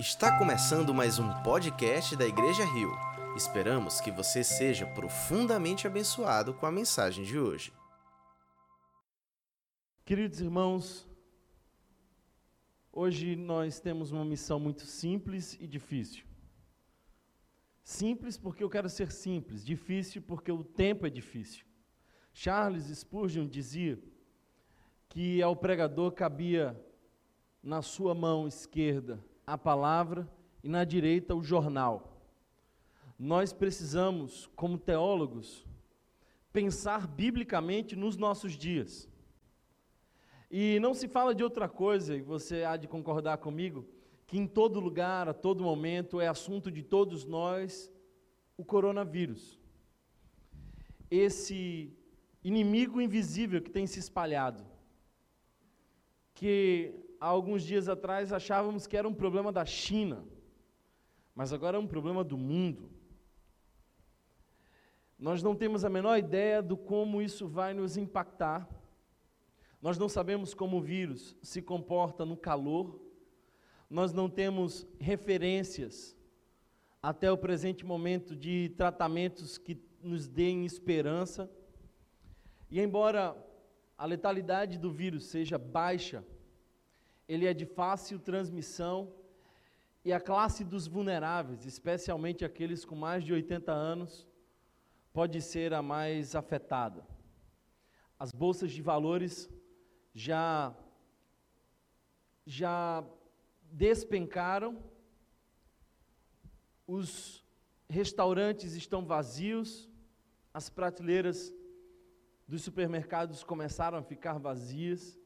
Está começando mais um podcast da Igreja Rio. Esperamos que você seja profundamente abençoado com a mensagem de hoje. Queridos irmãos, hoje nós temos uma missão muito simples e difícil. Simples porque eu quero ser simples, difícil porque o tempo é difícil. Charles Spurgeon dizia que ao pregador cabia na sua mão esquerda a palavra e na direita o jornal. Nós precisamos, como teólogos, pensar biblicamente nos nossos dias. E não se fala de outra coisa, e você há de concordar comigo, que em todo lugar, a todo momento, é assunto de todos nós o coronavírus. Esse inimigo invisível que tem se espalhado, que há alguns dias atrás achávamos que era um problema da China, mas agora é um problema do mundo. Nós não temos a menor ideia do como isso vai nos impactar. Nós não sabemos como o vírus se comporta no calor. Nós não temos referências até o presente momento de tratamentos que nos deem esperança. E embora a letalidade do vírus seja baixa, ele é de fácil transmissão e a classe dos vulneráveis, especialmente aqueles com mais de 80 anos, pode ser a mais afetada. As bolsas de valores já já despencaram, os restaurantes estão vazios, as prateleiras dos supermercados começaram a ficar vazias.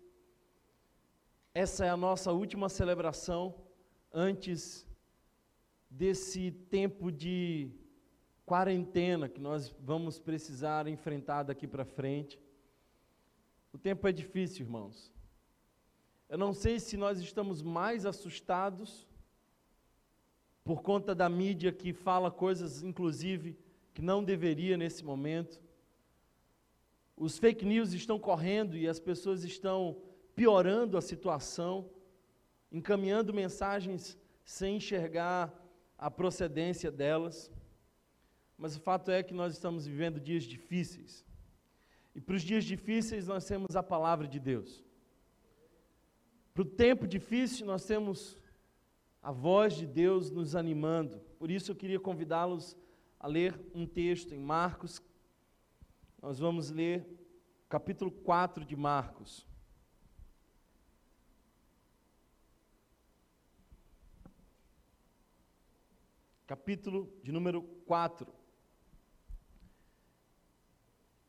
Essa é a nossa última celebração antes desse tempo de quarentena que nós vamos precisar enfrentar daqui para frente. O tempo é difícil, irmãos. Eu não sei se nós estamos mais assustados por conta da mídia que fala coisas, inclusive, que não deveria nesse momento. Os fake news estão correndo e as pessoas estão piorando a situação, encaminhando mensagens sem enxergar a procedência delas. Mas o fato é que nós estamos vivendo dias difíceis. E para os dias difíceis nós temos a palavra de Deus. Para o tempo difícil nós temos a voz de Deus nos animando. Por isso eu queria convidá-los a ler um texto em Marcos. Nós vamos ler capítulo 4 de Marcos. Capítulo de número 4.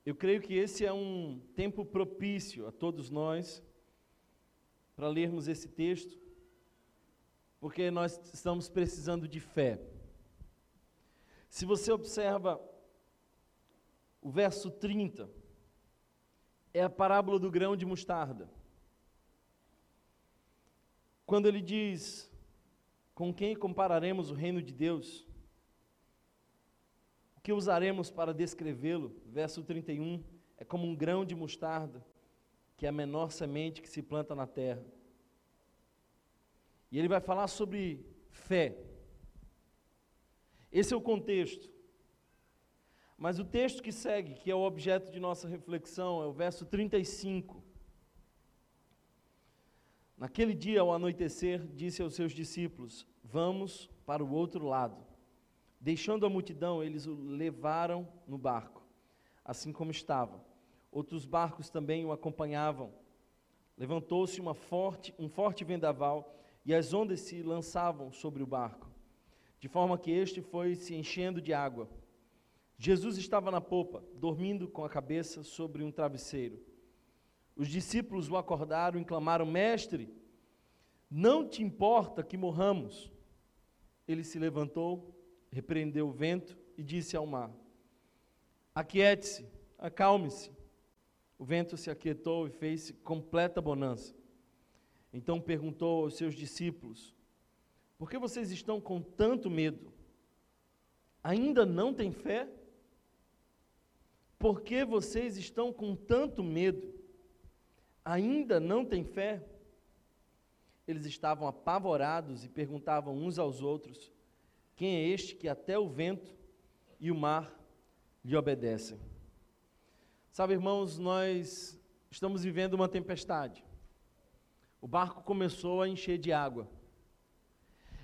Eu creio que esse é um tempo propício a todos nós para lermos esse texto, porque nós estamos precisando de fé. Se você observa o verso 30, é a parábola do grão de mostarda. Quando ele diz: com quem compararemos o reino de Deus? O que usaremos para descrevê-lo? Verso 31 é como um grão de mostarda, que é a menor semente que se planta na terra. E ele vai falar sobre fé. Esse é o contexto. Mas o texto que segue, que é o objeto de nossa reflexão, é o verso 35. Naquele dia, ao anoitecer, disse aos seus discípulos: Vamos para o outro lado. Deixando a multidão, eles o levaram no barco, assim como estava. Outros barcos também o acompanhavam. Levantou-se forte, um forte vendaval e as ondas se lançavam sobre o barco, de forma que este foi se enchendo de água. Jesus estava na popa, dormindo com a cabeça sobre um travesseiro. Os discípulos o acordaram e clamaram: Mestre, não te importa que morramos? Ele se levantou, repreendeu o vento e disse ao mar: Aquiete-se, acalme-se. O vento se aquietou e fez completa bonança. Então perguntou aos seus discípulos: Por que vocês estão com tanto medo? Ainda não têm fé? Por que vocês estão com tanto medo? Ainda não tem fé? eles estavam apavorados e perguntavam uns aos outros: Quem é este que até o vento e o mar lhe obedecem? Sabe, irmãos, nós estamos vivendo uma tempestade. O barco começou a encher de água.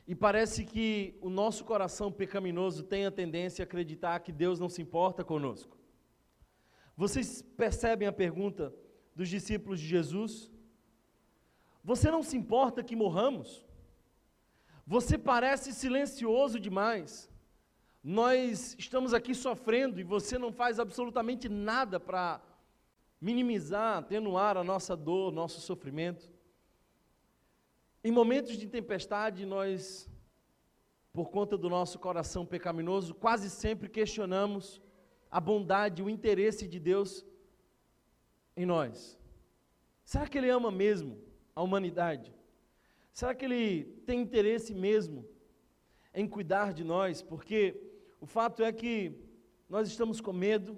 E parece que o nosso coração pecaminoso tem a tendência a acreditar que Deus não se importa conosco. Vocês percebem a pergunta dos discípulos de Jesus? Você não se importa que morramos? Você parece silencioso demais. Nós estamos aqui sofrendo e você não faz absolutamente nada para minimizar, atenuar a nossa dor, nosso sofrimento. Em momentos de tempestade, nós, por conta do nosso coração pecaminoso, quase sempre questionamos a bondade, o interesse de Deus em nós. Será que Ele ama mesmo a humanidade? Será que Ele tem interesse mesmo em cuidar de nós? Porque o fato é que nós estamos com medo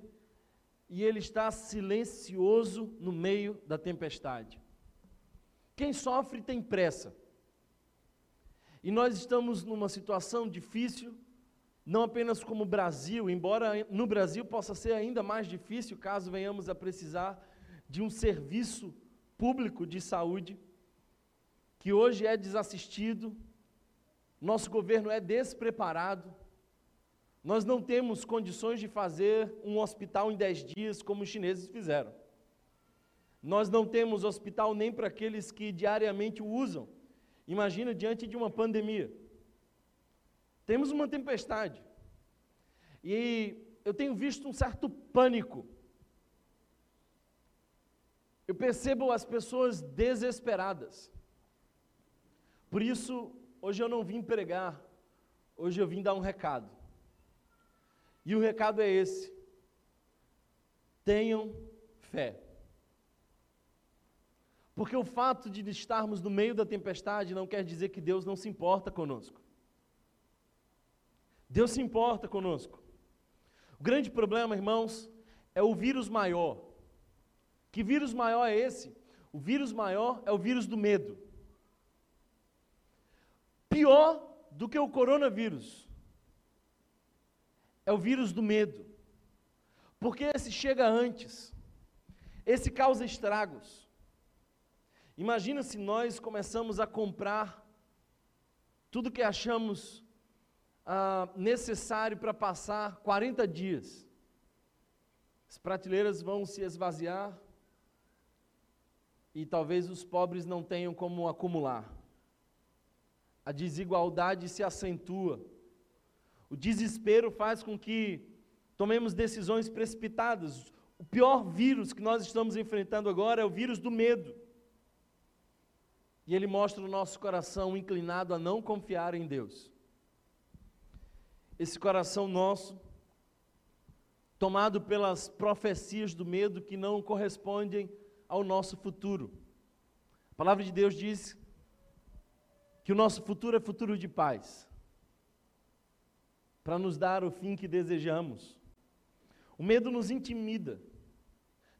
e Ele está silencioso no meio da tempestade. Quem sofre tem pressa. E nós estamos numa situação difícil, não apenas como Brasil, embora no Brasil possa ser ainda mais difícil caso venhamos a precisar de um serviço público de saúde, que hoje é desassistido, nosso governo é despreparado, nós não temos condições de fazer um hospital em 10 dias como os chineses fizeram. Nós não temos hospital nem para aqueles que diariamente o usam. Imagina diante de uma pandemia. Temos uma tempestade. E eu tenho visto um certo pânico. Eu percebo as pessoas desesperadas. Por isso, hoje eu não vim pregar, hoje eu vim dar um recado. E o recado é esse: tenham fé. Porque o fato de estarmos no meio da tempestade não quer dizer que Deus não se importa conosco. Deus se importa conosco. O grande problema, irmãos, é o vírus maior. Que vírus maior é esse? O vírus maior é o vírus do medo. Pior do que o coronavírus é o vírus do medo. Porque esse chega antes. Esse causa estragos. Imagina se nós começamos a comprar tudo que achamos ah, necessário para passar 40 dias. As prateleiras vão se esvaziar e talvez os pobres não tenham como acumular. A desigualdade se acentua. O desespero faz com que tomemos decisões precipitadas. O pior vírus que nós estamos enfrentando agora é o vírus do medo. E ele mostra o nosso coração inclinado a não confiar em Deus. Esse coração nosso, tomado pelas profecias do medo que não correspondem ao nosso futuro. A palavra de Deus diz que o nosso futuro é futuro de paz, para nos dar o fim que desejamos. O medo nos intimida.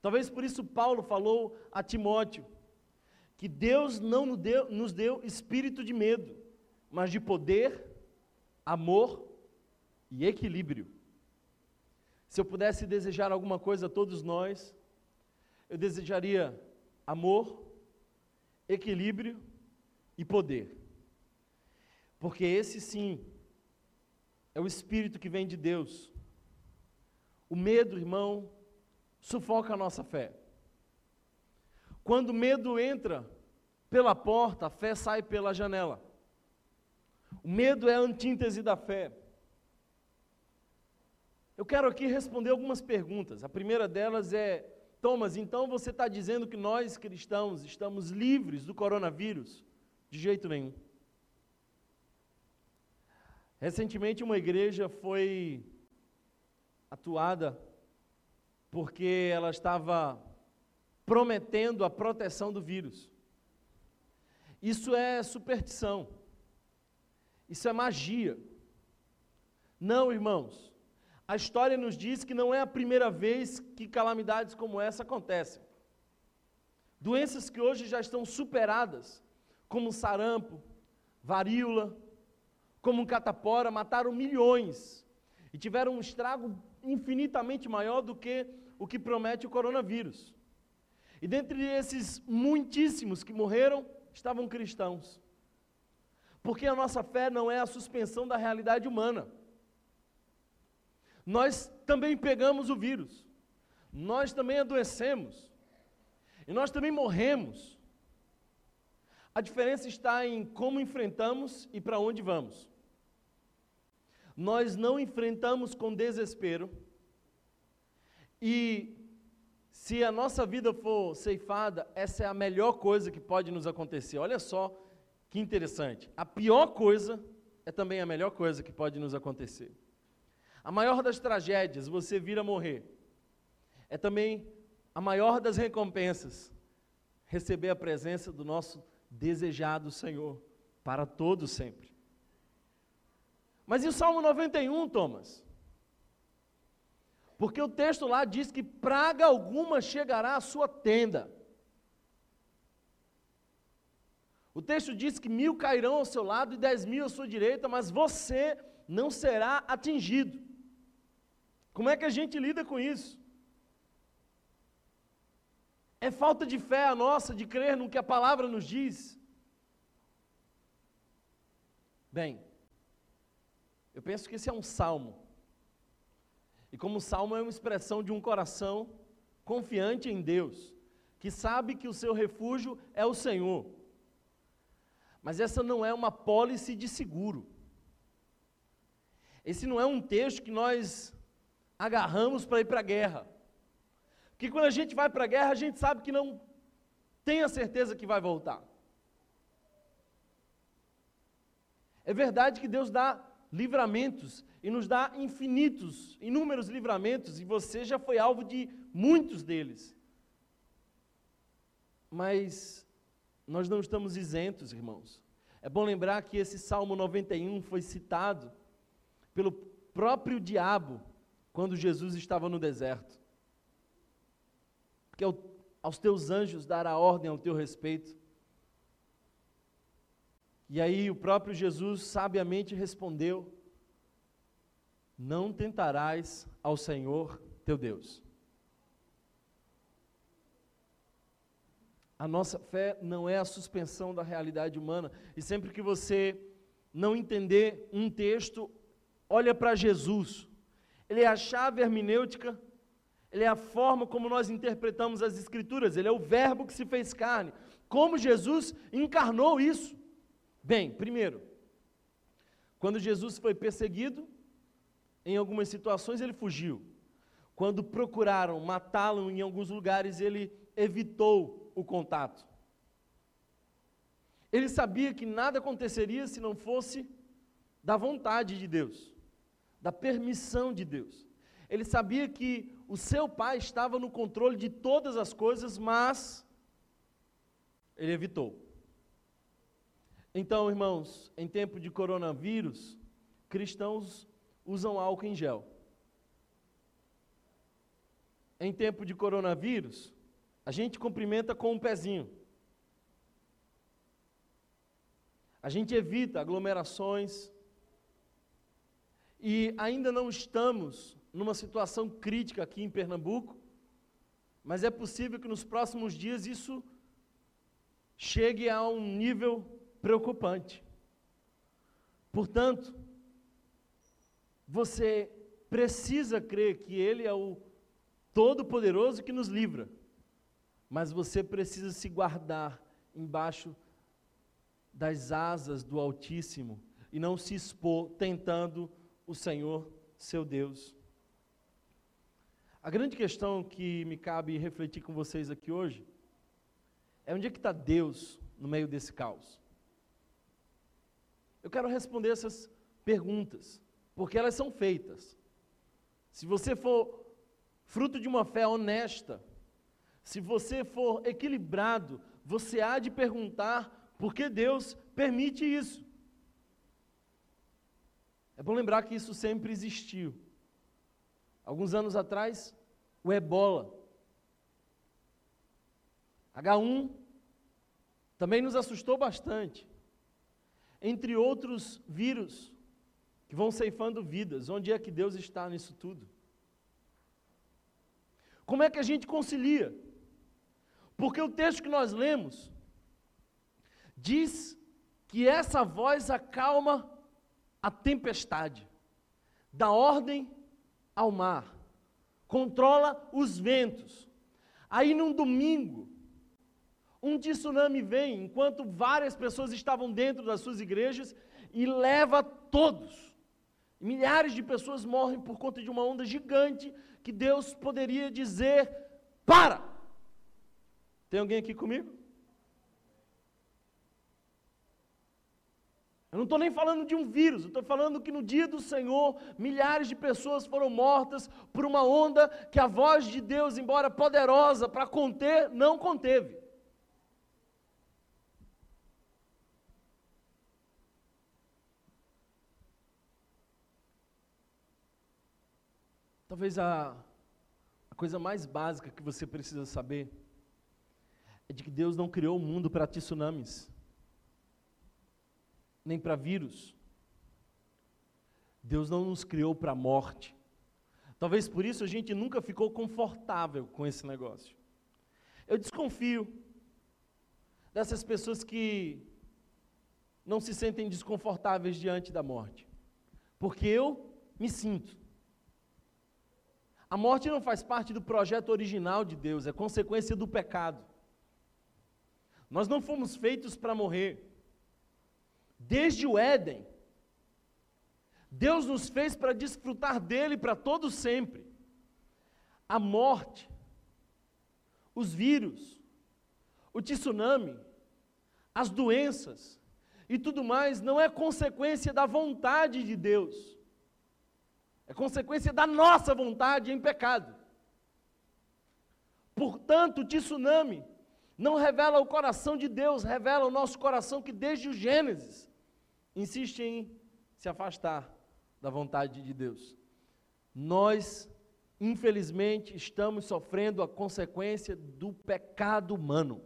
Talvez por isso Paulo falou a Timóteo: que Deus não nos deu, nos deu espírito de medo, mas de poder, amor e equilíbrio. Se eu pudesse desejar alguma coisa a todos nós, eu desejaria amor, equilíbrio e poder. Porque esse sim é o espírito que vem de Deus. O medo, irmão, sufoca a nossa fé. Quando o medo entra pela porta, a fé sai pela janela. O medo é a antítese da fé. Eu quero aqui responder algumas perguntas. A primeira delas é: Thomas, então você está dizendo que nós cristãos estamos livres do coronavírus? De jeito nenhum. Recentemente, uma igreja foi atuada porque ela estava prometendo a proteção do vírus. Isso é superstição. Isso é magia. Não, irmãos. A história nos diz que não é a primeira vez que calamidades como essa acontecem. Doenças que hoje já estão superadas, como sarampo, varíola, como catapora, mataram milhões e tiveram um estrago infinitamente maior do que o que promete o coronavírus. E dentre esses muitíssimos que morreram, estavam cristãos. Porque a nossa fé não é a suspensão da realidade humana. Nós também pegamos o vírus, nós também adoecemos, e nós também morremos. A diferença está em como enfrentamos e para onde vamos. Nós não enfrentamos com desespero, e se a nossa vida for ceifada, essa é a melhor coisa que pode nos acontecer. Olha só que interessante. A pior coisa é também a melhor coisa que pode nos acontecer. A maior das tragédias, você vir a morrer, é também a maior das recompensas, receber a presença do nosso desejado Senhor para todos sempre. Mas e o Salmo 91, Thomas? Porque o texto lá diz que praga alguma chegará à sua tenda. O texto diz que mil cairão ao seu lado e dez mil à sua direita, mas você não será atingido. Como é que a gente lida com isso? É falta de fé a nossa de crer no que a palavra nos diz? Bem, eu penso que esse é um salmo. E como salmo é uma expressão de um coração confiante em Deus, que sabe que o seu refúgio é o Senhor. Mas essa não é uma pólice de seguro. Esse não é um texto que nós agarramos para ir para a guerra. Porque quando a gente vai para a guerra, a gente sabe que não tem a certeza que vai voltar. É verdade que Deus dá livramentos e nos dá infinitos, inúmeros livramentos, e você já foi alvo de muitos deles. Mas nós não estamos isentos, irmãos. É bom lembrar que esse Salmo 91 foi citado pelo próprio diabo quando Jesus estava no deserto. Porque aos teus anjos dará ordem ao teu respeito. E aí o próprio Jesus sabiamente respondeu: Não tentarás ao Senhor teu Deus. A nossa fé não é a suspensão da realidade humana. E sempre que você não entender um texto, olha para Jesus. Ele é a chave hermenêutica, ele é a forma como nós interpretamos as Escrituras, ele é o Verbo que se fez carne. Como Jesus encarnou isso? Bem, primeiro, quando Jesus foi perseguido, em algumas situações ele fugiu. Quando procuraram matá-lo em alguns lugares, ele evitou o contato. Ele sabia que nada aconteceria se não fosse da vontade de Deus, da permissão de Deus. Ele sabia que o seu pai estava no controle de todas as coisas, mas ele evitou. Então, irmãos, em tempo de coronavírus, cristãos usam álcool em gel. Em tempo de coronavírus, a gente cumprimenta com um pezinho. A gente evita aglomerações. E ainda não estamos numa situação crítica aqui em Pernambuco, mas é possível que nos próximos dias isso chegue a um nível preocupante. Portanto, você precisa crer que Ele é o Todo-Poderoso que nos livra mas você precisa se guardar embaixo das asas do Altíssimo e não se expor tentando o Senhor, seu Deus. A grande questão que me cabe refletir com vocês aqui hoje é onde é que está Deus no meio desse caos? Eu quero responder essas perguntas, porque elas são feitas. Se você for fruto de uma fé honesta, se você for equilibrado, você há de perguntar por que Deus permite isso. É bom lembrar que isso sempre existiu. Alguns anos atrás, o ebola. H1 também nos assustou bastante. Entre outros vírus que vão ceifando vidas, onde é que Deus está nisso tudo? Como é que a gente concilia? Porque o texto que nós lemos diz que essa voz acalma a tempestade, dá ordem ao mar, controla os ventos. Aí num domingo, um tsunami vem, enquanto várias pessoas estavam dentro das suas igrejas, e leva todos. Milhares de pessoas morrem por conta de uma onda gigante que Deus poderia dizer: para! Tem alguém aqui comigo? Eu não estou nem falando de um vírus, eu estou falando que no dia do Senhor, milhares de pessoas foram mortas por uma onda que a voz de Deus, embora poderosa para conter, não conteve. Talvez a, a coisa mais básica que você precisa saber é de que Deus não criou o mundo para tsunamis nem para vírus. Deus não nos criou para a morte. Talvez por isso a gente nunca ficou confortável com esse negócio. Eu desconfio dessas pessoas que não se sentem desconfortáveis diante da morte, porque eu me sinto. A morte não faz parte do projeto original de Deus, é consequência do pecado. Nós não fomos feitos para morrer. Desde o Éden, Deus nos fez para desfrutar dele para todo sempre. A morte, os vírus, o tsunami, as doenças e tudo mais não é consequência da vontade de Deus. É consequência da nossa vontade em pecado. Portanto, o tsunami não revela o coração de Deus, revela o nosso coração que desde o Gênesis insiste em se afastar da vontade de Deus. Nós, infelizmente, estamos sofrendo a consequência do pecado humano.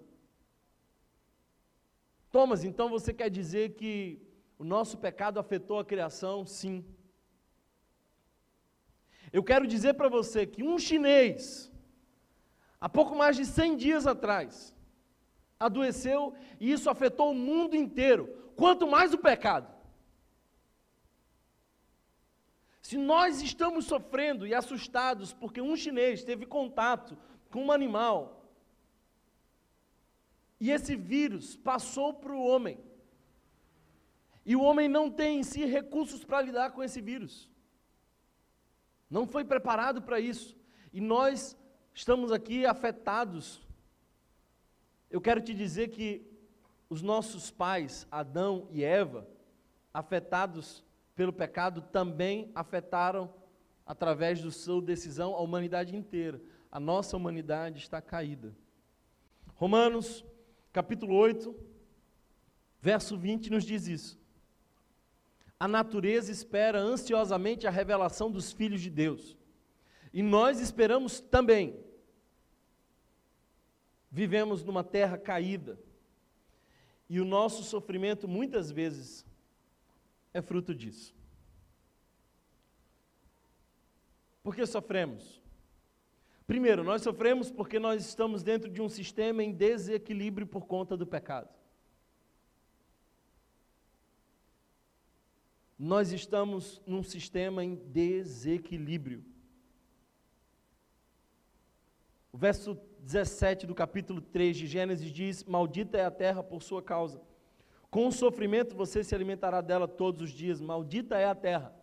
Thomas, então você quer dizer que o nosso pecado afetou a criação? Sim. Eu quero dizer para você que um chinês, há pouco mais de 100 dias atrás, adoeceu e isso afetou o mundo inteiro quanto mais o pecado. Se nós estamos sofrendo e assustados porque um chinês teve contato com um animal e esse vírus passou para o homem, e o homem não tem em si recursos para lidar com esse vírus, não foi preparado para isso, e nós estamos aqui afetados. Eu quero te dizer que os nossos pais, Adão e Eva, afetados pelo pecado, também afetaram, através da sua decisão, a humanidade inteira. A nossa humanidade está caída. Romanos, capítulo 8, verso 20, nos diz isso. A natureza espera ansiosamente a revelação dos filhos de Deus. E nós esperamos também. Vivemos numa terra caída e o nosso sofrimento muitas vezes é fruto disso. Por que sofremos? Primeiro, nós sofremos porque nós estamos dentro de um sistema em desequilíbrio por conta do pecado. Nós estamos num sistema em desequilíbrio. O verso 17 do capítulo 3 de Gênesis diz: Maldita é a terra por sua causa. Com o sofrimento você se alimentará dela todos os dias. Maldita é a terra.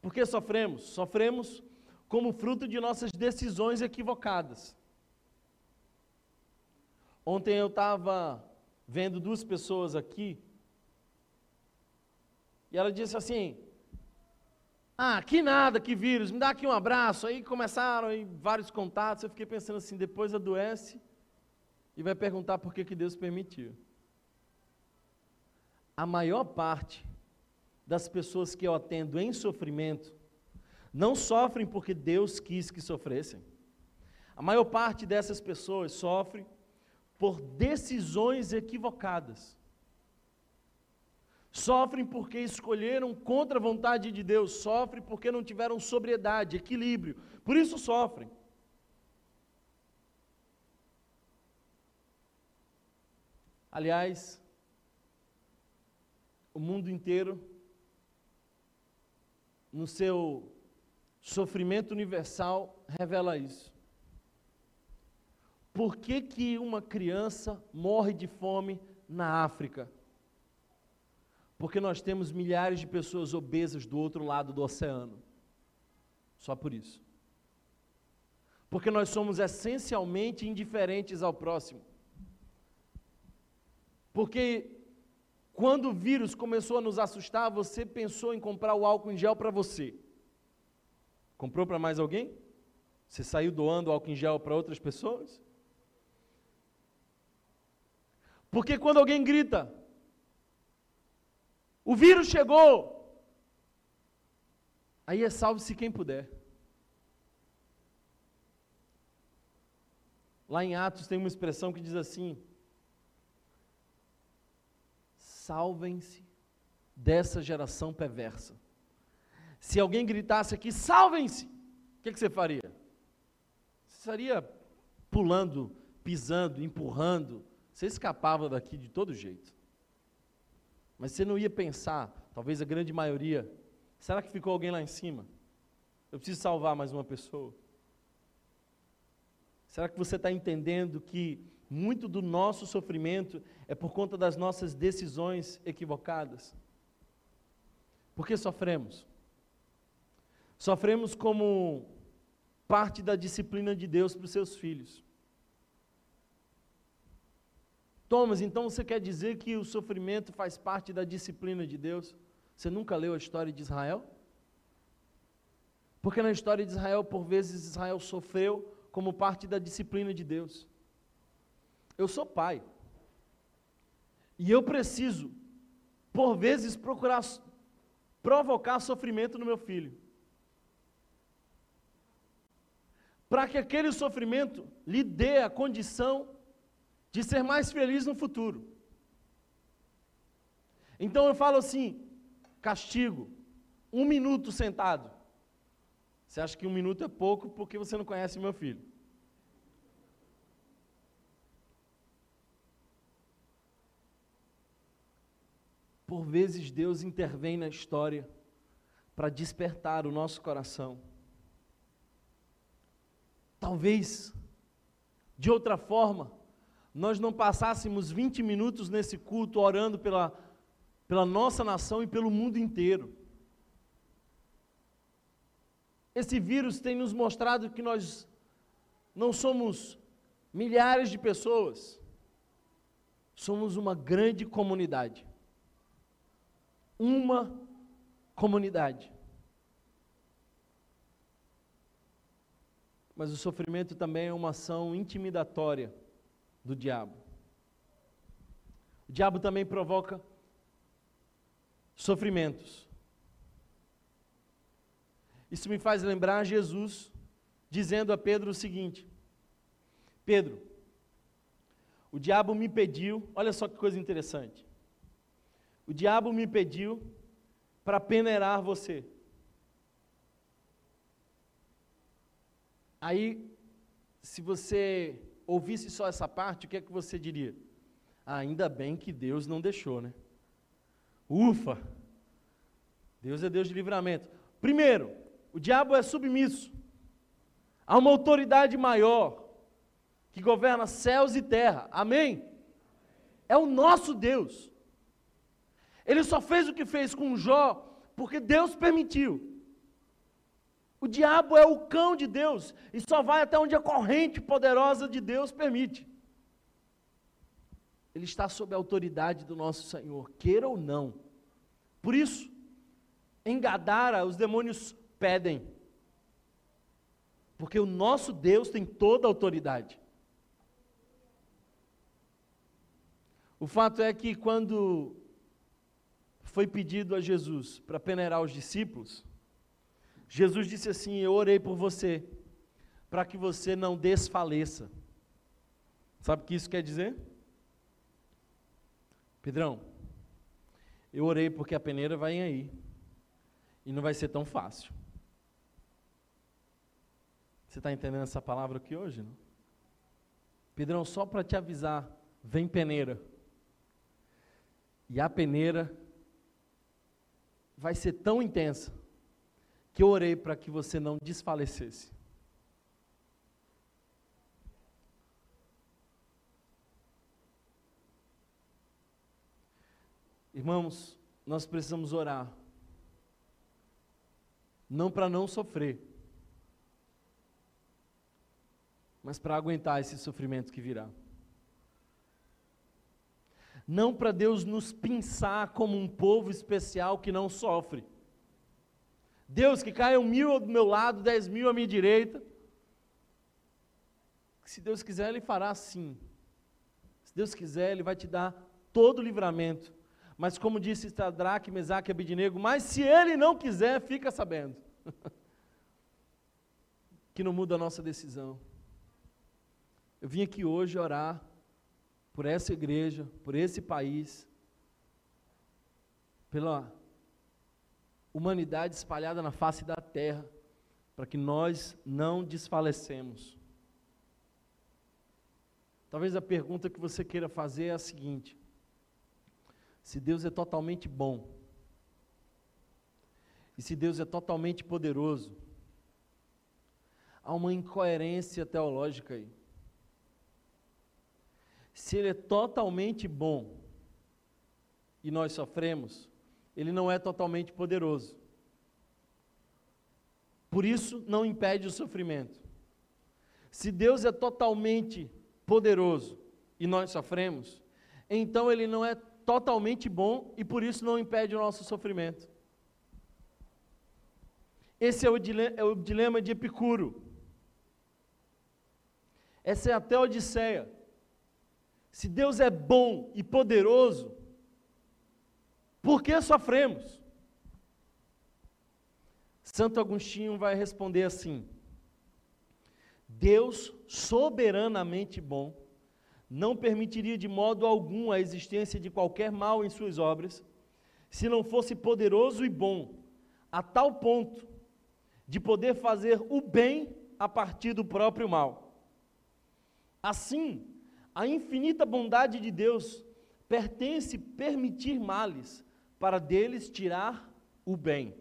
Por que sofremos? Sofremos como fruto de nossas decisões equivocadas. Ontem eu estava vendo duas pessoas aqui, e ela disse assim: ah, que nada, que vírus, me dá aqui um abraço. Aí começaram aí, vários contatos. Eu fiquei pensando assim: depois adoece e vai perguntar por que, que Deus permitiu. A maior parte das pessoas que eu atendo em sofrimento não sofrem porque Deus quis que sofressem. A maior parte dessas pessoas sofre por decisões equivocadas. Sofrem porque escolheram contra a vontade de Deus, sofrem porque não tiveram sobriedade, equilíbrio, por isso sofrem. Aliás, o mundo inteiro, no seu sofrimento universal, revela isso. Por que, que uma criança morre de fome na África? Porque nós temos milhares de pessoas obesas do outro lado do oceano. Só por isso. Porque nós somos essencialmente indiferentes ao próximo. Porque quando o vírus começou a nos assustar, você pensou em comprar o álcool em gel para você. Comprou para mais alguém? Você saiu doando álcool em gel para outras pessoas? Porque quando alguém grita, o vírus chegou, aí é salve-se quem puder. Lá em Atos tem uma expressão que diz assim: salvem-se dessa geração perversa. Se alguém gritasse aqui, salvem-se, o que, que, você faria? Você estaria pulando, pisando, empurrando, você escapava daqui de todo jeito. Mas você não ia pensar, talvez a grande maioria, será que ficou alguém lá em cima? Eu preciso salvar mais uma pessoa. Será que você está entendendo que muito do nosso sofrimento é por conta das nossas decisões equivocadas? Por que sofremos? Sofremos como parte da disciplina de Deus para os seus filhos. Thomas, então você quer dizer que o sofrimento faz parte da disciplina de Deus? Você nunca leu a história de Israel? Porque na história de Israel, por vezes, Israel sofreu como parte da disciplina de Deus. Eu sou pai. E eu preciso, por vezes, procurar provocar sofrimento no meu filho. Para que aquele sofrimento lhe dê a condição de ser mais feliz no futuro. Então eu falo assim: castigo, um minuto sentado. Você acha que um minuto é pouco porque você não conhece meu filho? Por vezes Deus intervém na história para despertar o nosso coração. Talvez, de outra forma, nós não passássemos 20 minutos nesse culto orando pela, pela nossa nação e pelo mundo inteiro. Esse vírus tem nos mostrado que nós não somos milhares de pessoas, somos uma grande comunidade. Uma comunidade. Mas o sofrimento também é uma ação intimidatória do diabo. O diabo também provoca sofrimentos. Isso me faz lembrar Jesus dizendo a Pedro o seguinte: Pedro, o diabo me pediu, olha só que coisa interessante. O diabo me pediu para peneirar você. Aí, se você ouvisse só essa parte, o que é que você diria? Ah, ainda bem que Deus não deixou, né? Ufa! Deus é Deus de livramento. Primeiro, o diabo é submisso a uma autoridade maior que governa céus e terra. Amém? É o nosso Deus. Ele só fez o que fez com Jó porque Deus permitiu. O diabo é o cão de Deus e só vai até onde a corrente poderosa de Deus permite. Ele está sob a autoridade do nosso Senhor, queira ou não. Por isso, em Gadara, os demônios pedem, porque o nosso Deus tem toda a autoridade. O fato é que quando foi pedido a Jesus para peneirar os discípulos, Jesus disse assim: Eu orei por você, para que você não desfaleça. Sabe o que isso quer dizer? Pedrão, eu orei porque a peneira vai aí. E não vai ser tão fácil. Você está entendendo essa palavra aqui hoje? Não? Pedrão, só para te avisar, vem peneira. E a peneira vai ser tão intensa que eu orei para que você não desfalecesse. Irmãos, nós precisamos orar. Não para não sofrer, mas para aguentar esse sofrimento que virá. Não para Deus nos pinçar como um povo especial que não sofre. Deus, que caiam mil do meu lado, dez mil à minha direita. Se Deus quiser, Ele fará assim. Se Deus quiser, Ele vai te dar todo o livramento mas como disse Sadraque, Mesaque e Abidinego, mas se ele não quiser, fica sabendo. que não muda a nossa decisão. Eu vim aqui hoje orar por essa igreja, por esse país, pela humanidade espalhada na face da terra, para que nós não desfalecemos. Talvez a pergunta que você queira fazer é a seguinte: se Deus é totalmente bom, e se Deus é totalmente poderoso, há uma incoerência teológica aí. Se Ele é totalmente bom e nós sofremos, Ele não é totalmente poderoso. Por isso, não impede o sofrimento. Se Deus é totalmente poderoso e nós sofremos, então Ele não é totalmente bom e por isso não impede o nosso sofrimento. Esse é o, dilema, é o dilema de Epicuro. Essa é até a Odisseia. Se Deus é bom e poderoso, por que sofremos? Santo Agostinho vai responder assim: Deus soberanamente bom não permitiria de modo algum a existência de qualquer mal em suas obras, se não fosse poderoso e bom, a tal ponto de poder fazer o bem a partir do próprio mal. Assim, a infinita bondade de Deus pertence permitir males para deles tirar o bem.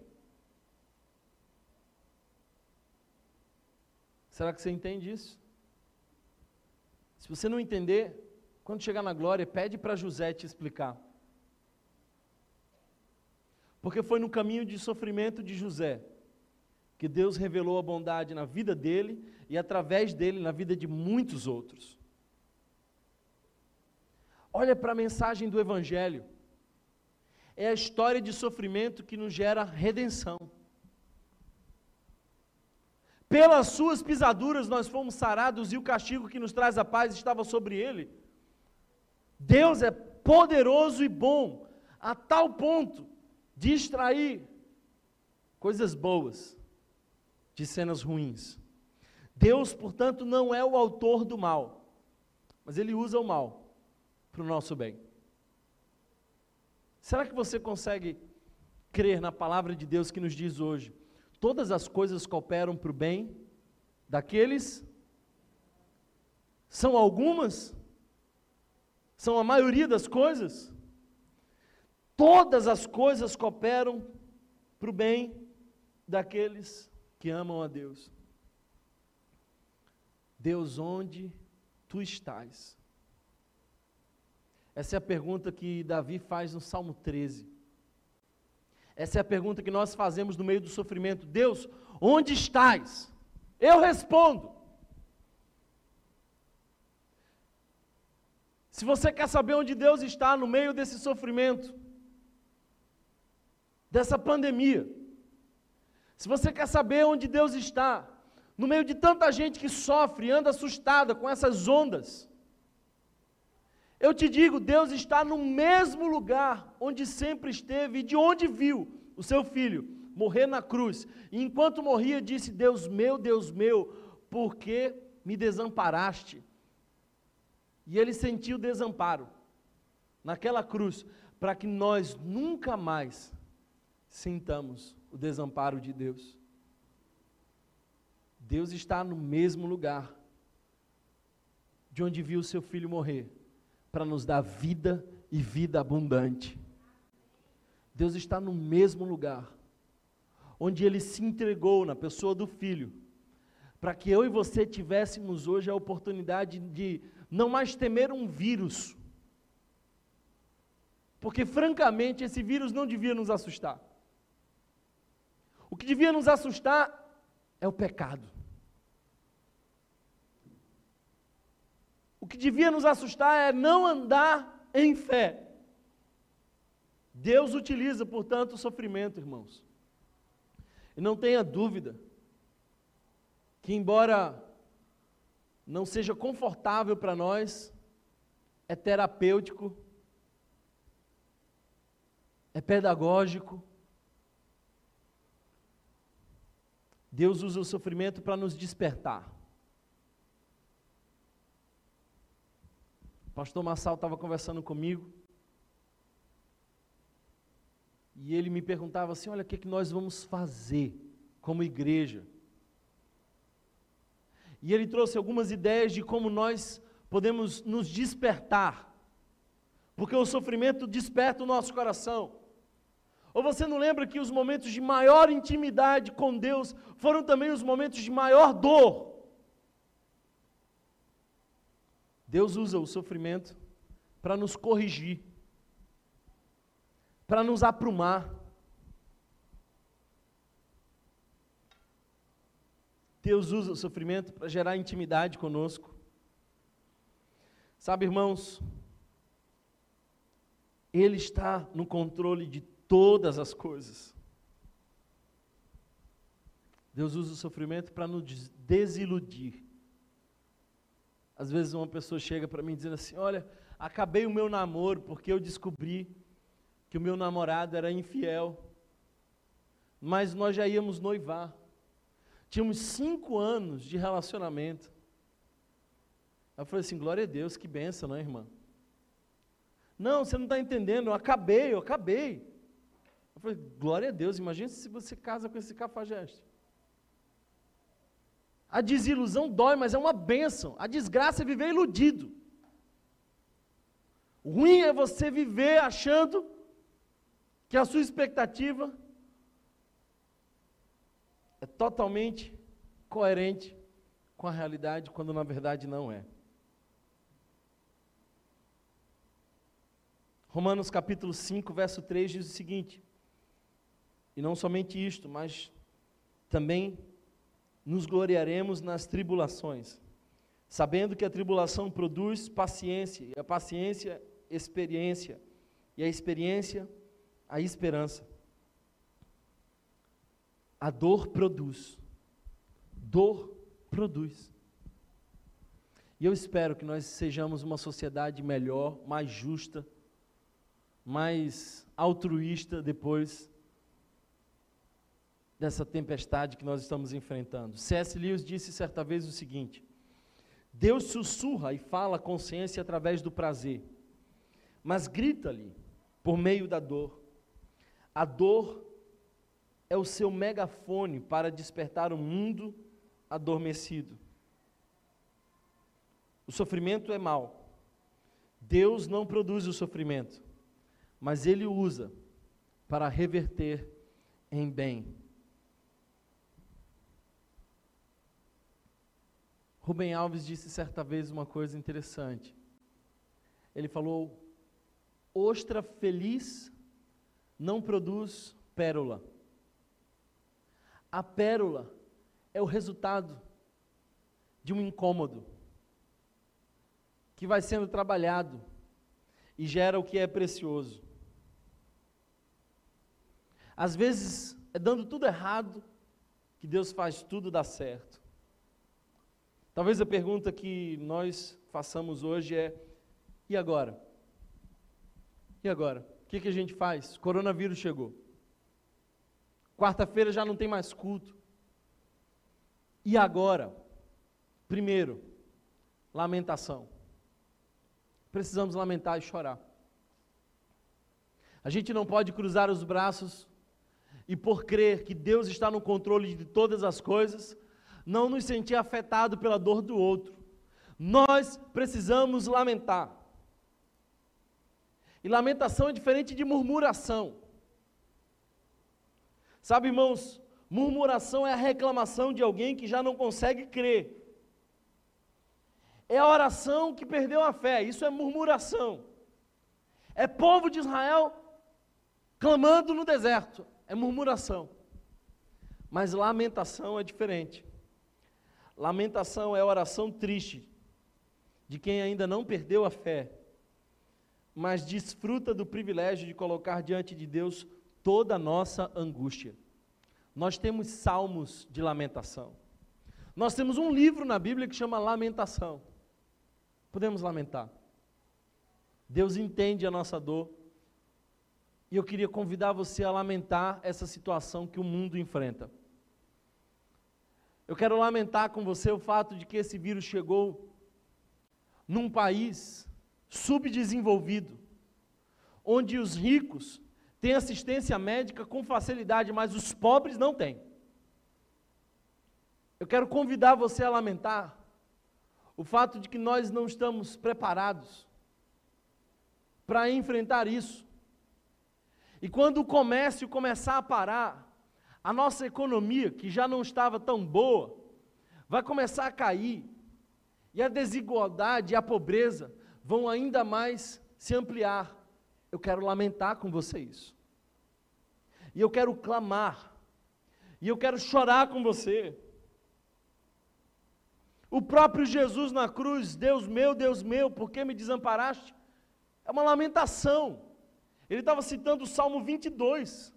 Será que você entende isso? Se você não entender, quando chegar na glória, pede para José te explicar. Porque foi no caminho de sofrimento de José que Deus revelou a bondade na vida dele e através dele na vida de muitos outros. Olha para a mensagem do Evangelho. É a história de sofrimento que nos gera redenção. Pelas suas pisaduras nós fomos sarados e o castigo que nos traz a paz estava sobre ele. Deus é poderoso e bom a tal ponto de extrair coisas boas de cenas ruins. Deus, portanto, não é o autor do mal, mas ele usa o mal para o nosso bem. Será que você consegue crer na palavra de Deus que nos diz hoje todas as coisas cooperam para o bem daqueles. São algumas? São a maioria das coisas? Todas as coisas cooperam para o bem daqueles que amam a Deus. Deus, onde tu estás? Essa é a pergunta que Davi faz no Salmo 13. Essa é a pergunta que nós fazemos no meio do sofrimento. Deus, onde estás? Eu respondo. Se você quer saber onde Deus está no meio desse sofrimento, dessa pandemia, se você quer saber onde Deus está, no meio de tanta gente que sofre anda assustada com essas ondas, eu te digo, Deus está no mesmo lugar onde sempre esteve e de onde viu o seu filho morrer na cruz. E enquanto morria, disse: Deus meu, Deus meu, por que me desamparaste? E ele sentiu desamparo naquela cruz, para que nós nunca mais sintamos o desamparo de Deus. Deus está no mesmo lugar de onde viu seu filho morrer, para nos dar vida e vida abundante. Deus está no mesmo lugar onde ele se entregou na pessoa do filho, para que eu e você tivéssemos hoje a oportunidade de não mais temer um vírus, porque francamente esse vírus não devia nos assustar. O que devia nos assustar é o pecado. O que devia nos assustar é não andar em fé. Deus utiliza, portanto, o sofrimento, irmãos. E não tenha dúvida que, embora não seja confortável para nós, é terapêutico, é pedagógico. Deus usa o sofrimento para nos despertar. Pastor Massal estava conversando comigo e ele me perguntava assim: olha, o que, é que nós vamos fazer como igreja? E ele trouxe algumas ideias de como nós podemos nos despertar, porque o sofrimento desperta o nosso coração. Ou você não lembra que os momentos de maior intimidade com Deus foram também os momentos de maior dor? Deus usa o sofrimento para nos corrigir, para nos aprumar. Deus usa o sofrimento para gerar intimidade conosco. Sabe, irmãos, Ele está no controle de todas as coisas. Deus usa o sofrimento para nos desiludir. Às vezes uma pessoa chega para mim dizendo assim: Olha, acabei o meu namoro porque eu descobri que o meu namorado era infiel. Mas nós já íamos noivar. Tínhamos cinco anos de relacionamento. Eu falei assim: glória a Deus, que benção, não é, irmã? Não, você não está entendendo, eu acabei, eu acabei. Eu falei, glória a Deus, imagine se você casa com esse cafajeste. A desilusão dói, mas é uma bênção. A desgraça é viver iludido. O ruim é você viver achando que a sua expectativa é totalmente coerente com a realidade, quando na verdade não é. Romanos capítulo 5, verso 3 diz o seguinte: E não somente isto, mas também nos gloriaremos nas tribulações, sabendo que a tribulação produz paciência, e a paciência, experiência, e a experiência, a esperança. A dor produz. Dor produz. E eu espero que nós sejamos uma sociedade melhor, mais justa, mais altruísta depois dessa tempestade que nós estamos enfrentando. C.S. Lewis disse certa vez o seguinte: Deus sussurra e fala a consciência através do prazer, mas grita-lhe por meio da dor. A dor é o seu megafone para despertar o mundo adormecido. O sofrimento é mal. Deus não produz o sofrimento, mas ele o usa para reverter em bem. Rubem Alves disse certa vez uma coisa interessante. Ele falou: ostra feliz não produz pérola. A pérola é o resultado de um incômodo que vai sendo trabalhado e gera o que é precioso. Às vezes é dando tudo errado que Deus faz tudo dar certo. Talvez a pergunta que nós façamos hoje é: e agora? E agora? O que, que a gente faz? Coronavírus chegou. Quarta-feira já não tem mais culto. E agora? Primeiro, lamentação. Precisamos lamentar e chorar. A gente não pode cruzar os braços e, por crer que Deus está no controle de todas as coisas, não nos sentir afetado pela dor do outro. Nós precisamos lamentar. E lamentação é diferente de murmuração. Sabe, irmãos, murmuração é a reclamação de alguém que já não consegue crer. É a oração que perdeu a fé, isso é murmuração. É povo de Israel clamando no deserto, é murmuração. Mas lamentação é diferente. Lamentação é oração triste de quem ainda não perdeu a fé, mas desfruta do privilégio de colocar diante de Deus toda a nossa angústia. Nós temos salmos de lamentação. Nós temos um livro na Bíblia que chama Lamentação. Podemos lamentar. Deus entende a nossa dor. E eu queria convidar você a lamentar essa situação que o mundo enfrenta. Eu quero lamentar com você o fato de que esse vírus chegou num país subdesenvolvido, onde os ricos têm assistência médica com facilidade, mas os pobres não têm. Eu quero convidar você a lamentar o fato de que nós não estamos preparados para enfrentar isso. E quando o comércio começar a parar, a nossa economia, que já não estava tão boa, vai começar a cair, e a desigualdade e a pobreza vão ainda mais se ampliar. Eu quero lamentar com você isso. E eu quero clamar. E eu quero chorar com você. O próprio Jesus na cruz, Deus meu, Deus meu, por que me desamparaste? É uma lamentação. Ele estava citando o Salmo 22.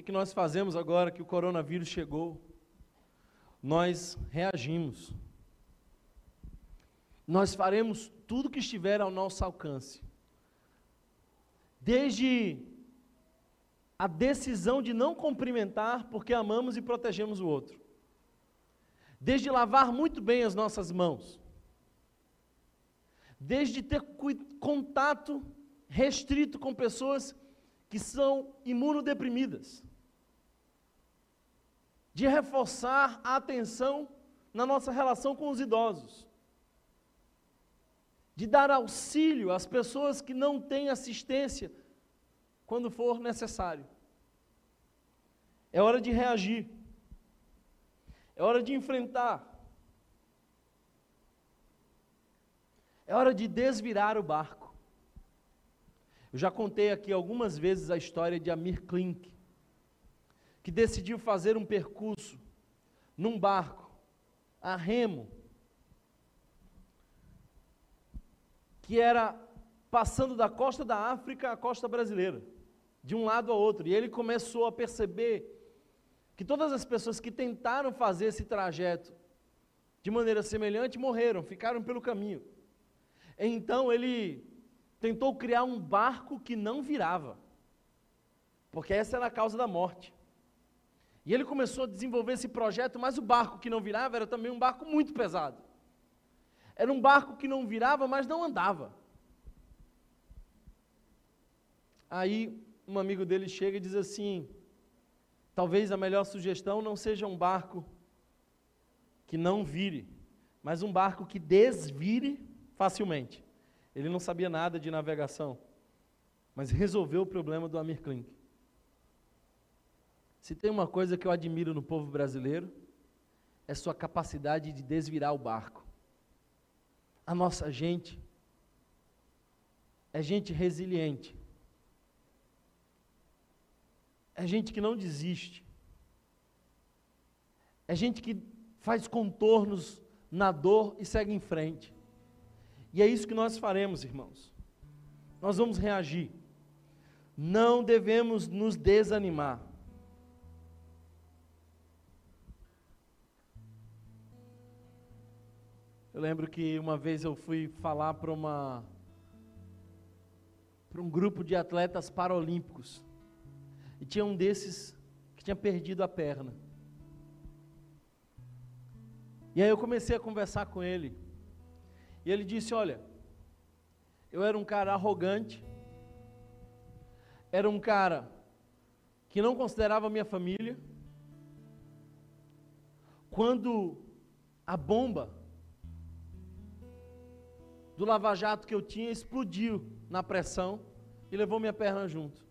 Que, que nós fazemos agora que o coronavírus chegou? Nós reagimos. Nós faremos tudo que estiver ao nosso alcance. Desde a decisão de não cumprimentar porque amamos e protegemos o outro desde lavar muito bem as nossas mãos, desde ter contato restrito com pessoas que são imunodeprimidas, de reforçar a atenção na nossa relação com os idosos, de dar auxílio às pessoas que não têm assistência quando for necessário. É hora de reagir. É hora de enfrentar. É hora de desvirar o barco. Eu já contei aqui algumas vezes a história de Amir Klink, que decidiu fazer um percurso num barco, a remo, que era passando da costa da África à costa brasileira, de um lado ao outro. E ele começou a perceber que todas as pessoas que tentaram fazer esse trajeto de maneira semelhante morreram, ficaram pelo caminho. Então ele tentou criar um barco que não virava, porque essa era a causa da morte. E ele começou a desenvolver esse projeto, mas o barco que não virava era também um barco muito pesado. Era um barco que não virava, mas não andava. Aí um amigo dele chega e diz assim: Talvez a melhor sugestão não seja um barco que não vire, mas um barco que desvire facilmente. Ele não sabia nada de navegação, mas resolveu o problema do Amir Klink. Se tem uma coisa que eu admiro no povo brasileiro, é sua capacidade de desvirar o barco. A nossa gente é gente resiliente. É gente que não desiste. É gente que faz contornos na dor e segue em frente. E é isso que nós faremos, irmãos. Nós vamos reagir. Não devemos nos desanimar. Eu lembro que uma vez eu fui falar para uma para um grupo de atletas paralímpicos. E tinha um desses que tinha perdido a perna. E aí eu comecei a conversar com ele. E ele disse: Olha, eu era um cara arrogante, era um cara que não considerava minha família. Quando a bomba do lava-jato que eu tinha explodiu na pressão e levou minha perna junto.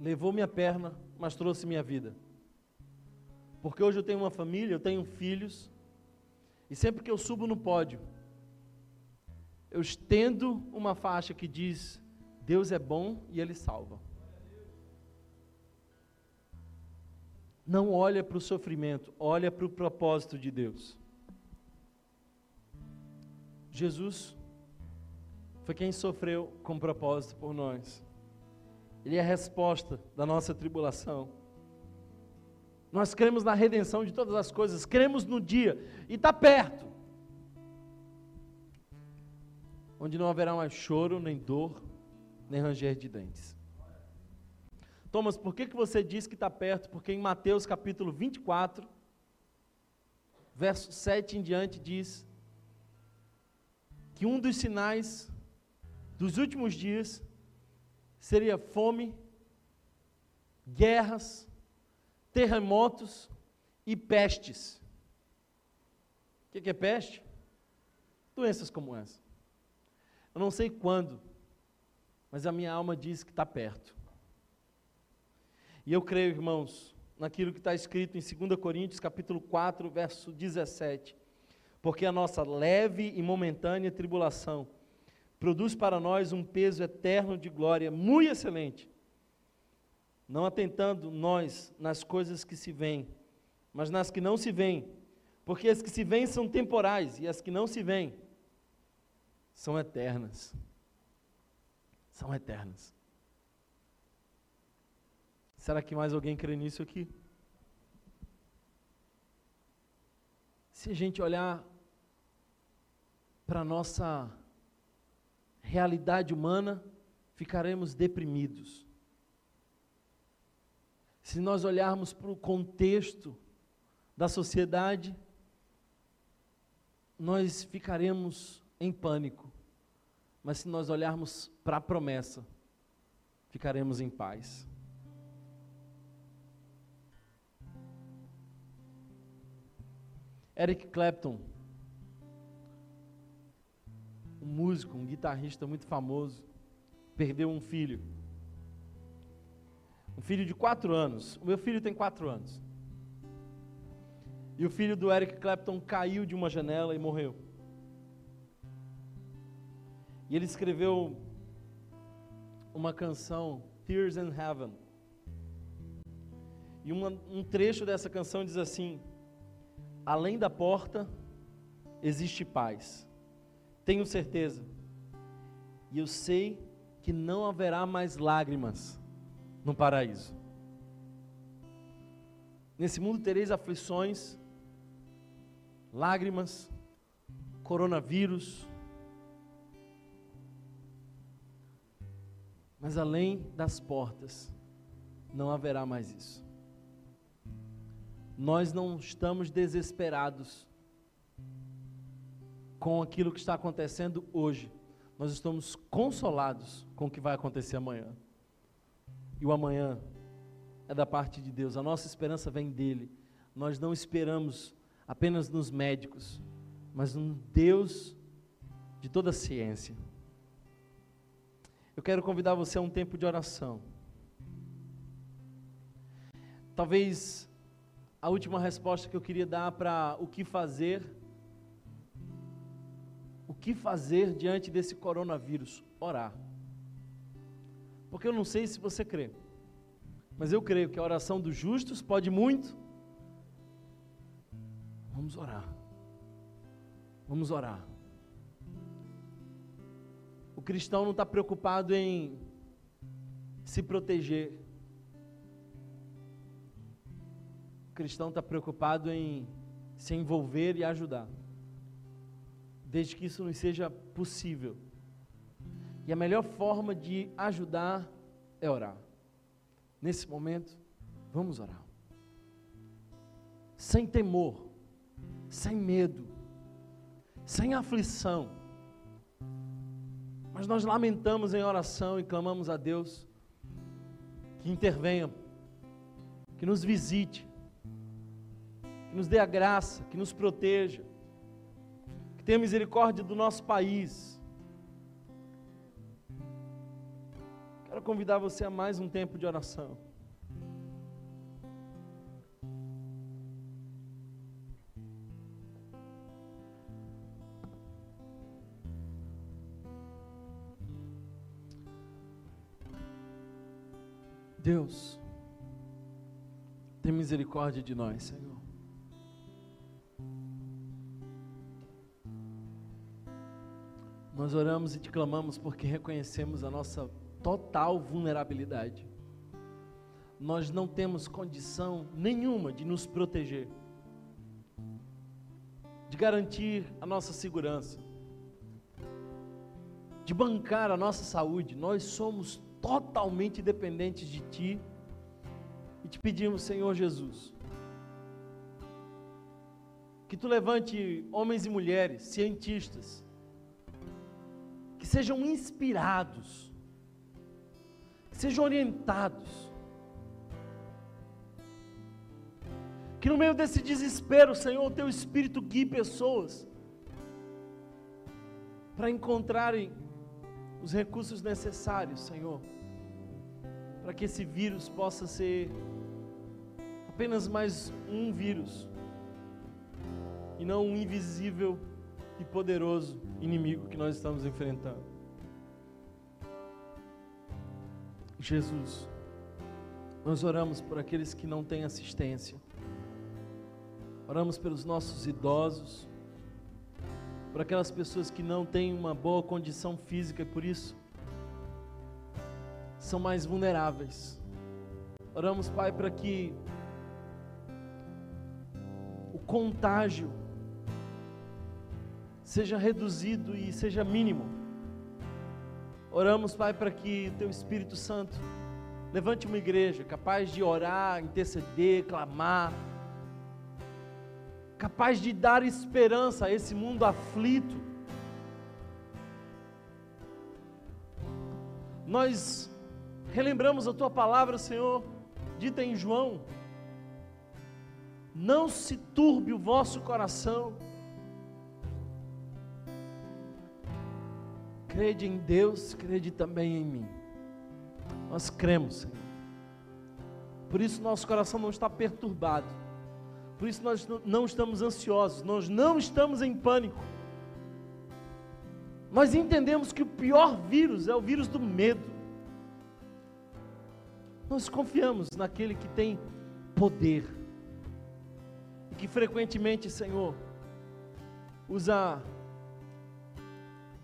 Levou minha perna, mas trouxe minha vida. Porque hoje eu tenho uma família, eu tenho filhos, e sempre que eu subo no pódio, eu estendo uma faixa que diz: Deus é bom e Ele salva. Não olha para o sofrimento, olha para o propósito de Deus. Jesus foi quem sofreu com propósito por nós. Ele é a resposta da nossa tribulação. Nós cremos na redenção de todas as coisas, cremos no dia, e está perto, onde não haverá mais choro, nem dor, nem ranger de dentes. Thomas, por que, que você diz que está perto? Porque em Mateus capítulo 24, verso 7 em diante, diz que um dos sinais dos últimos dias seria fome, guerras, terremotos e pestes. O que é peste? Doenças como essa. Eu não sei quando, mas a minha alma diz que está perto. E eu creio, irmãos, naquilo que está escrito em 2 Coríntios, capítulo 4, verso 17. Porque a nossa leve e momentânea tribulação produz para nós um peso eterno de glória muito excelente, não atentando nós nas coisas que se veem, mas nas que não se veem, porque as que se veem são temporais e as que não se veem são eternas. São eternas. Será que mais alguém crê nisso aqui? Se a gente olhar para a nossa realidade humana, ficaremos deprimidos. Se nós olharmos para o contexto da sociedade, nós ficaremos em pânico. Mas se nós olharmos para a promessa, ficaremos em paz. Eric Clapton um músico, um guitarrista muito famoso, perdeu um filho. Um filho de quatro anos. O meu filho tem quatro anos. E o filho do Eric Clapton caiu de uma janela e morreu. E ele escreveu uma canção, Tears in Heaven. E uma, um trecho dessa canção diz assim: Além da porta existe paz. Tenho certeza. E eu sei que não haverá mais lágrimas no paraíso. Nesse mundo tereis aflições, lágrimas, coronavírus. Mas além das portas, não haverá mais isso. Nós não estamos desesperados com aquilo que está acontecendo hoje. Nós estamos consolados com o que vai acontecer amanhã. E o amanhã é da parte de Deus. A nossa esperança vem dele. Nós não esperamos apenas nos médicos, mas no Deus de toda a ciência. Eu quero convidar você a um tempo de oração. Talvez a última resposta que eu queria dar para o que fazer o que fazer diante desse coronavírus? Orar. Porque eu não sei se você crê, mas eu creio que a oração dos justos pode muito. Vamos orar. Vamos orar. O cristão não está preocupado em se proteger. O cristão está preocupado em se envolver e ajudar desde que isso nos seja possível. E a melhor forma de ajudar é orar. Nesse momento, vamos orar. sem temor, sem medo, sem aflição. Mas nós lamentamos em oração e clamamos a Deus que intervenha, que nos visite, que nos dê a graça, que nos proteja, que tenha misericórdia do nosso país. Quero convidar você a mais um tempo de oração. Deus, tem misericórdia de nós, Senhor. Nós oramos e te clamamos porque reconhecemos a nossa total vulnerabilidade. Nós não temos condição nenhuma de nos proteger, de garantir a nossa segurança, de bancar a nossa saúde. Nós somos totalmente dependentes de Ti e te pedimos, Senhor Jesus, que Tu levante homens e mulheres, cientistas, sejam inspirados, que sejam orientados, que no meio desse desespero, Senhor, o Teu Espírito guie pessoas para encontrarem os recursos necessários, Senhor, para que esse vírus possa ser apenas mais um vírus e não um invisível e poderoso inimigo que nós estamos enfrentando. Jesus, nós oramos por aqueles que não têm assistência, oramos pelos nossos idosos, por aquelas pessoas que não têm uma boa condição física e por isso são mais vulneráveis. Oramos, Pai, para que o contágio seja reduzido e seja mínimo. Oramos, Pai, para que o Teu Espírito Santo levante uma igreja capaz de orar, interceder, clamar, capaz de dar esperança a esse mundo aflito. Nós relembramos a tua palavra, Senhor, dita em João: Não se turbe o vosso coração. Crede em Deus, crede também em mim. Nós cremos, Senhor. Por isso nosso coração não está perturbado. Por isso nós não estamos ansiosos, nós não estamos em pânico. Nós entendemos que o pior vírus é o vírus do medo. Nós confiamos naquele que tem poder e que frequentemente, Senhor, usa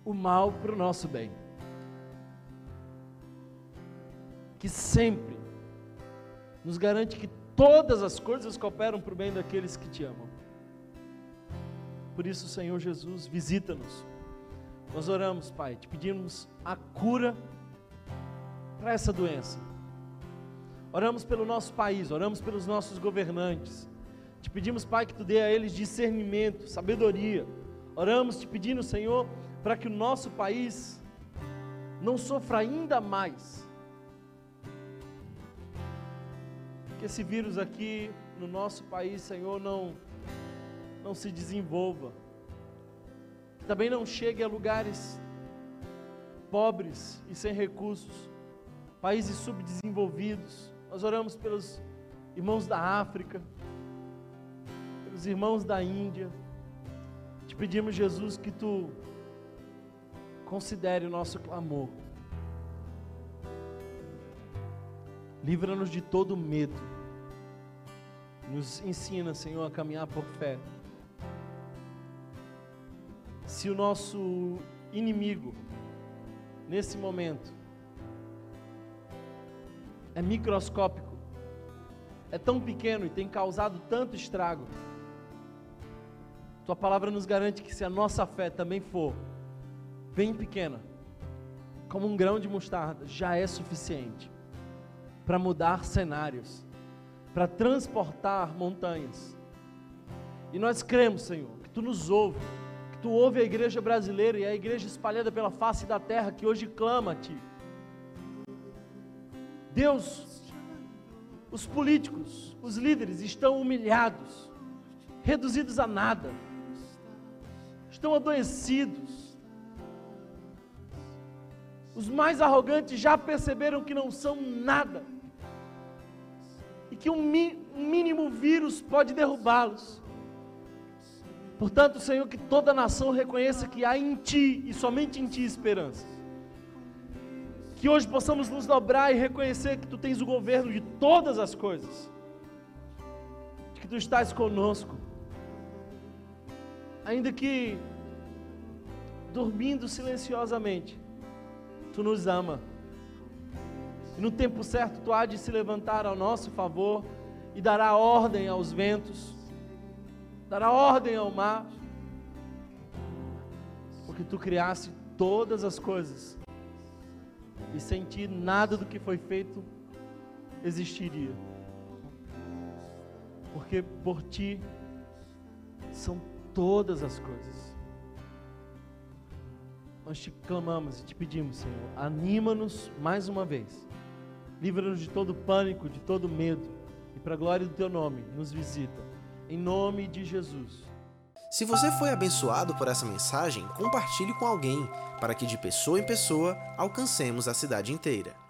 o mal para o nosso bem. Que sempre nos garante que todas as coisas cooperam para o bem daqueles que te amam. Por isso, Senhor Jesus, visita-nos. Nós oramos, Pai, te pedimos a cura para essa doença. Oramos pelo nosso país, oramos pelos nossos governantes. Te pedimos, Pai, que tu dê a eles discernimento, sabedoria. Oramos te pedindo, Senhor, para que o nosso país não sofra ainda mais que esse vírus aqui no nosso país, Senhor, não, não se desenvolva. Que também não chegue a lugares pobres e sem recursos, países subdesenvolvidos. Nós oramos pelos irmãos da África, pelos irmãos da Índia. Te pedimos, Jesus, que tu considere o nosso clamor. Livra-nos de todo medo. Nos ensina, Senhor, a caminhar por fé. Se o nosso inimigo, nesse momento, é microscópico, é tão pequeno e tem causado tanto estrago, tua palavra nos garante que se a nossa fé também for bem pequena, como um grão de mostarda, já é suficiente para mudar cenários, para transportar montanhas, E nós cremos, Senhor, que Tu nos ouve, que Tu ouve a igreja brasileira e a igreja espalhada pela face da terra que hoje clama a Ti. Deus, os políticos, os líderes estão humilhados, reduzidos a nada, estão adoecidos. Os mais arrogantes já perceberam que não são nada e que um, mínimo vírus pode derrubá-los. Portanto, Senhor, que toda nação reconheça que há em Ti e somente em Ti esperança. Que hoje possamos nos dobrar e reconhecer que Tu tens o governo de todas as coisas, de que Tu estás conosco, ainda que dormindo silenciosamente, Tu nos ama. E no tempo certo Tu há de se levantar ao nosso favor e dará ordem aos ventos dará ordem ao mar, porque tu criaste todas as coisas, e sem ti nada do que foi feito existiria, porque por ti são todas as coisas. Nós te clamamos e te pedimos, Senhor, anima-nos mais uma vez, livra-nos de todo pânico, de todo medo, e para a glória do teu nome, nos visita em nome de Jesus. Se você foi abençoado por essa mensagem, compartilhe com alguém, para que de pessoa em pessoa alcancemos a cidade inteira.